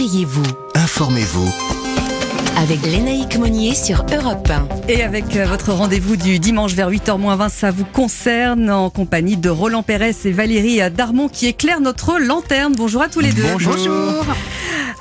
Réveillez-vous. Informez-vous. Avec Lénaïque Monnier sur Europe 1. Et avec euh, votre rendez-vous du dimanche vers 8h20, ça vous concerne en compagnie de Roland Pérez et Valérie Darmon qui éclairent notre lanterne. Bonjour à tous les deux. Bonjour.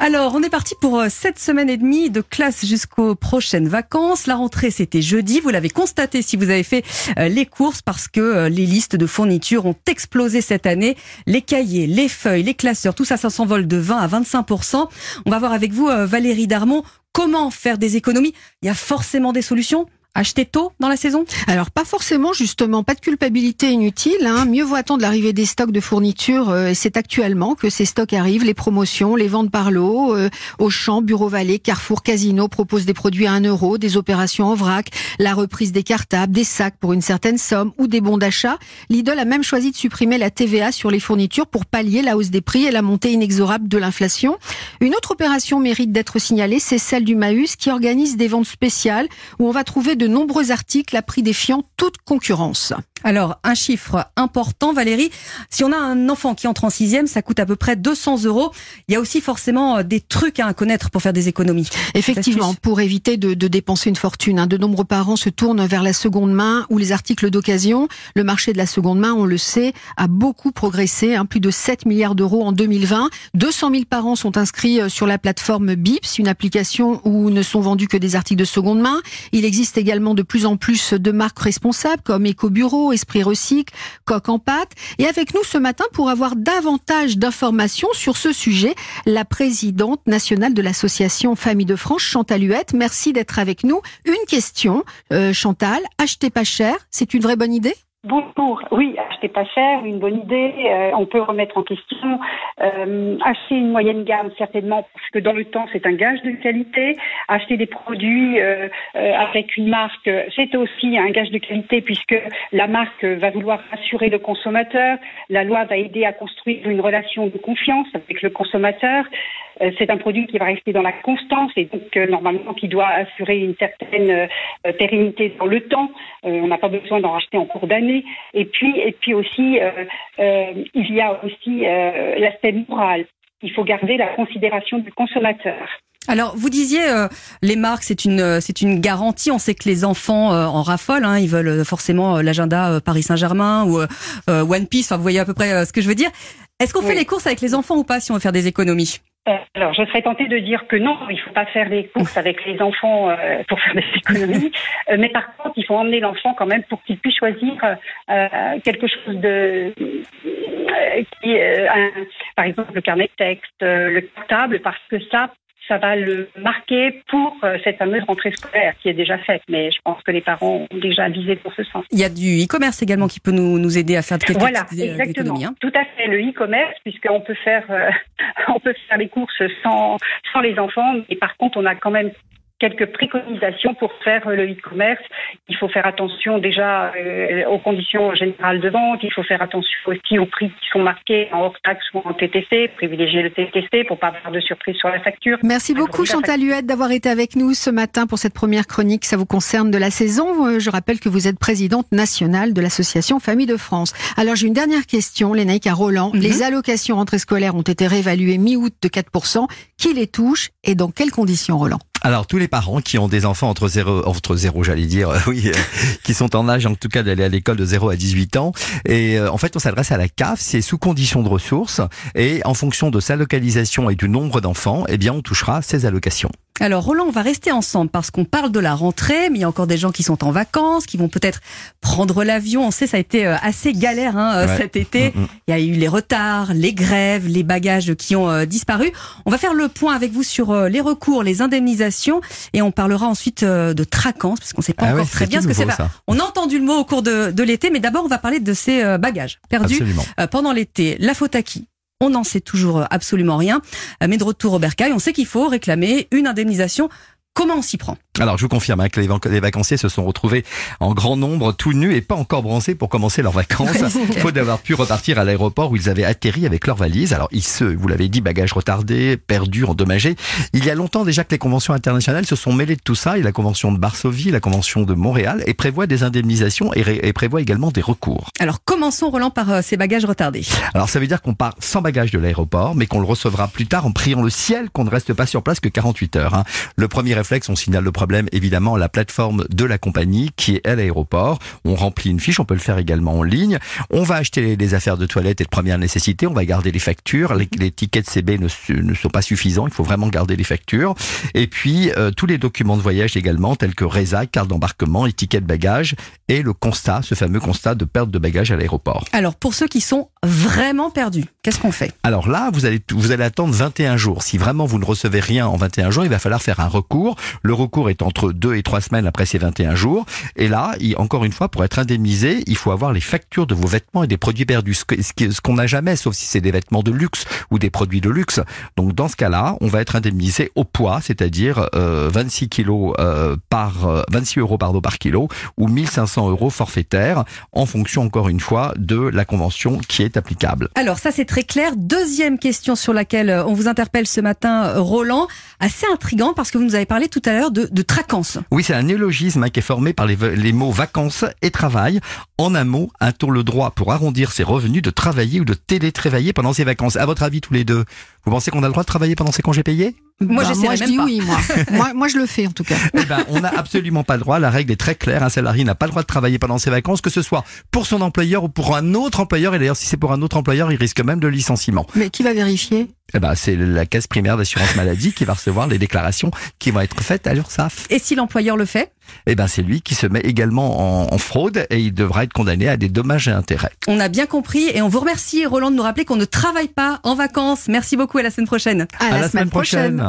Alors, on est parti pour cette euh, semaine et demie de classe jusqu'aux prochaines vacances. La rentrée, c'était jeudi. Vous l'avez constaté si vous avez fait euh, les courses parce que les listes de fournitures ont explosé cette année. Les cahiers, les feuilles, les classeurs, tout ça, ça s'envole de 20 à 25% On va voir avec vous, Valérie Darmon, Comment faire des économies Il y a forcément des solutions acheter tôt dans la saison? Alors pas forcément justement, pas de culpabilité inutile. Hein. Mieux vaut attendre l'arrivée des stocks de fournitures euh, c'est actuellement que ces stocks arrivent, les promotions, les ventes par lot. Euh, Auchan, Bureau Vallée, Carrefour, Casino proposent des produits à 1 euro, des opérations en vrac, la reprise des cartables, des sacs pour une certaine somme ou des bons d'achat. Lidl a même choisi de supprimer la TVA sur les fournitures pour pallier la hausse des prix et la montée inexorable de l'inflation. Une autre opération mérite d'être signalée, c'est celle du Maüs qui organise des ventes spéciales où on va trouver de nombreux articles à prix défiant toute concurrence. Alors, un chiffre important, Valérie. Si on a un enfant qui entre en sixième, ça coûte à peu près 200 euros. Il y a aussi forcément euh, des trucs à connaître pour faire des économies. Effectivement, pour éviter de, dépenser une fortune. Hein. De nombreux parents se tournent vers la seconde main ou les articles d'occasion. Le marché de la seconde main, on le sait, a beaucoup progressé. Hein. Plus de 7 milliards d'euros en 2020. 200 000 parents sont inscrits euh, sur la plateforme BIPS, une application où ne sont vendus que des articles de seconde main. Il existe également de plus en plus de marques responsables comme EcoBureau, Esprit Recycle, Coq en pâte. Et avec nous ce matin pour avoir davantage d'informations sur ce sujet, la présidente nationale de l'association Famille de France, Chantal Huette. Merci d'être avec nous. Une question, euh, Chantal, acheter pas cher, c'est une vraie bonne idée? Bonjour. Oui, acheter pas cher, une bonne idée. Euh, on peut remettre en question. Euh, acheter une moyenne gamme, certainement, parce que dans le temps, c'est un gage de qualité. Acheter des produits euh, avec une marque, c'est aussi un gage de qualité, puisque la marque va vouloir assurer le consommateur. La loi va aider à construire une relation de confiance avec le consommateur. C'est un produit qui va rester dans la constance et donc normalement qui doit assurer une certaine pérennité dans le temps. on n'a pas besoin d'en racheter en cours d'année et puis, et puis aussi, euh, euh, il y a aussi euh, l'aspect moral. Il faut garder la considération du consommateur. Alors, vous disiez, les marques, c'est une, c'est une garantie. On sait que les enfants en raffolent. Hein, ils veulent forcément l'agenda Paris Saint-Germain ou One Piece. vous voyez à peu près ce que je veux dire. Est-ce qu'on fait les courses avec les enfants ou pas si on veut faire des économies? Alors, je serais tentée de dire que non, il ne faut pas faire des courses avec les enfants euh, pour faire des économies. Euh, mais par contre, il faut emmener l'enfant quand même pour qu'il puisse choisir euh, quelque chose de qui, par exemple, le carnet de texte, le portable, parce que ça, ça va le marquer pour euh, cette fameuse rentrée scolaire qui est déjà faite. Mais je pense que les parents ont déjà visé pour ce sens. Il y a du e-commerce également qui peut nous, nous aider à faire quelques voilà, euh, exactement. Hein. Tout à fait, le e-commerce, puisqu'on peut faire euh, on peut faire les courses sans sans les enfants, et par contre on a quand même quelques préconisations pour faire le e-commerce. Il faut faire attention déjà euh, aux conditions générales de vente. Il faut faire attention aussi aux prix qui sont marqués en hors taxe ou en TTC. Privilégier le TTC pour pas avoir de surprise sur la facture. Merci beaucoup Chantal Huette d'avoir été avec nous ce matin pour cette première chronique. Ça vous concerne de la saison. Euh, je rappelle que vous êtes présidente nationale de l'association Famille de France. Alors j'ai une dernière question, Lénaïque à Roland. Mhm. Les allocations rentrées scolaires ont été réévaluées mi-août de 4%. Qui les touche et dans quelles conditions, Roland? Alors tous les parents qui ont des enfants entre 0 entre 0 j'allais dire oui euh, qui sont en âge en tout cas d'aller à l'école de 0 à 18 ans et euh, en fait on s'adresse à la CAF, c'est sous condition de ressources et en fonction de sa localisation et du nombre d'enfants, eh bien on touchera ces allocations. Alors Roland, on va rester ensemble parce qu'on parle de la rentrée, mais il y a encore des gens qui sont en vacances, qui vont peut-être prendre l'avion. On sait ça a été euh, assez galère hein, euh, cet été. Mm, mm. Il y a eu les retards, les grèves, les bagages qui ont euh, disparu. On va faire le point avec vous sur les recours, les indemnisations, et on parlera ensuite de traquance parce qu'on ne sait pas ah encore très bien ce que c'est. On a entendu le mot au cours de, de l'été, mais d'abord on va parler de ces bagages perdus pendant l'été. La faute à qui? On n'en sait toujours absolument rien. Euh, mais de retour au bercail, on sait qu'il faut réclamer une indemnisation Comment on s'y prend? Alors, je vous confirme hein, que les, vac- les vacanciers se sont retrouvés en grand nombre, tout nus et pas encore bronzés pour commencer leurs vacances. Faute d'avoir pu repartir à l'aéroport où ils avaient atterri avec leurs valises. Alors, ils se, vous l'avez dit, bagages retardés, perdus, endommagés. Il y a longtemps déjà que les conventions internationales se sont mêlées de tout ça. Et la convention de Varsovie, la convention de Montréal, et prévoit des indemnisations et, ré- et prévoit également des recours. Alors commençons Roland par euh, ces bagages retardés. Alors, ça veut dire qu'on part sans bagage de l'aéroport, mais qu'on le recevra plus tard en priant le ciel qu'on ne reste pas sur place que 48 heures. hein. Le premier on signale le problème évidemment à la plateforme de la compagnie qui est à l'aéroport. On remplit une fiche, on peut le faire également en ligne. On va acheter les, affaires de toilette et de première nécessité. On va garder les factures. Les, tickets de CB ne, ne sont pas suffisants. Il faut vraiment garder les factures. Et puis euh, tous les documents de voyage également, tels que RESA, carte d'embarquement, étiquette bagage et le constat, ce fameux constat de perte de bagage à l'aéroport. Alors pour ceux qui sont vraiment perdus, qu'est-ce qu'on fait? Alors là, vous allez, vous allez attendre 21 jours. Si vraiment vous ne recevez rien en 21 jours, il va falloir faire un recours. Le recours est entre 2 et 3 semaines après ces 21 jours. Et là, il- encore une fois, pour être indemnisé, il faut avoir les factures de vos vêtements et des produits perdus. Ce qu'on n'a jamais, sauf si c'est des vêtements de luxe ou des produits de luxe. Donc dans ce cas-là, on va être indemnisé au poids, c'est-à-dire euh, 26 kilos euh, par euh, 26 euros pardon par kilo ou 1500 euros forfaitaires en fonction encore une fois de la convention qui est applicable. Alors ça c'est très clair. Deuxième question sur laquelle euh, on vous interpelle ce matin, euh, Roland, assez intrigant parce que vous nous avez parlé tout à l'heure de, de. Oui, c'est un néologisme hein, qui est formé par les, les mots vacances et travail. En un mot, a-t-on le droit, pour arrondir ses revenus, de travailler ou de télétravailler pendant ses vacances? À votre avis, tous les deux, vous pensez qu'on a le droit de travailler pendant ses congés payés? Moi, Bah, moi je même dis pas. oui, moi. moi. Moi je le fais en tout cas. Eh ben, on n'a absolument pas le droit. La règle est très claire. Un salarié n'a pas le droit de travailler pendant ses vacances, que ce soit pour son employeur ou pour un autre employeur. Et d'ailleurs, si c'est pour un autre employeur, il risque même de licenciement. Mais qui va vérifier? Eh ben, c'est la caisse primaire d'assurance maladie qui va recevoir les déclarations qui vont être faites à l'URSSAF. Et si l'employeur le fait? Eh ben, c'est lui qui se met également en, en fraude et il devra être condamné à des dommages et intérêts. On a bien compris et on vous remercie Roland de nous rappeler qu'on ne travaille pas en vacances. Merci beaucoup et à la semaine prochaine. À, la, semaine prochaine.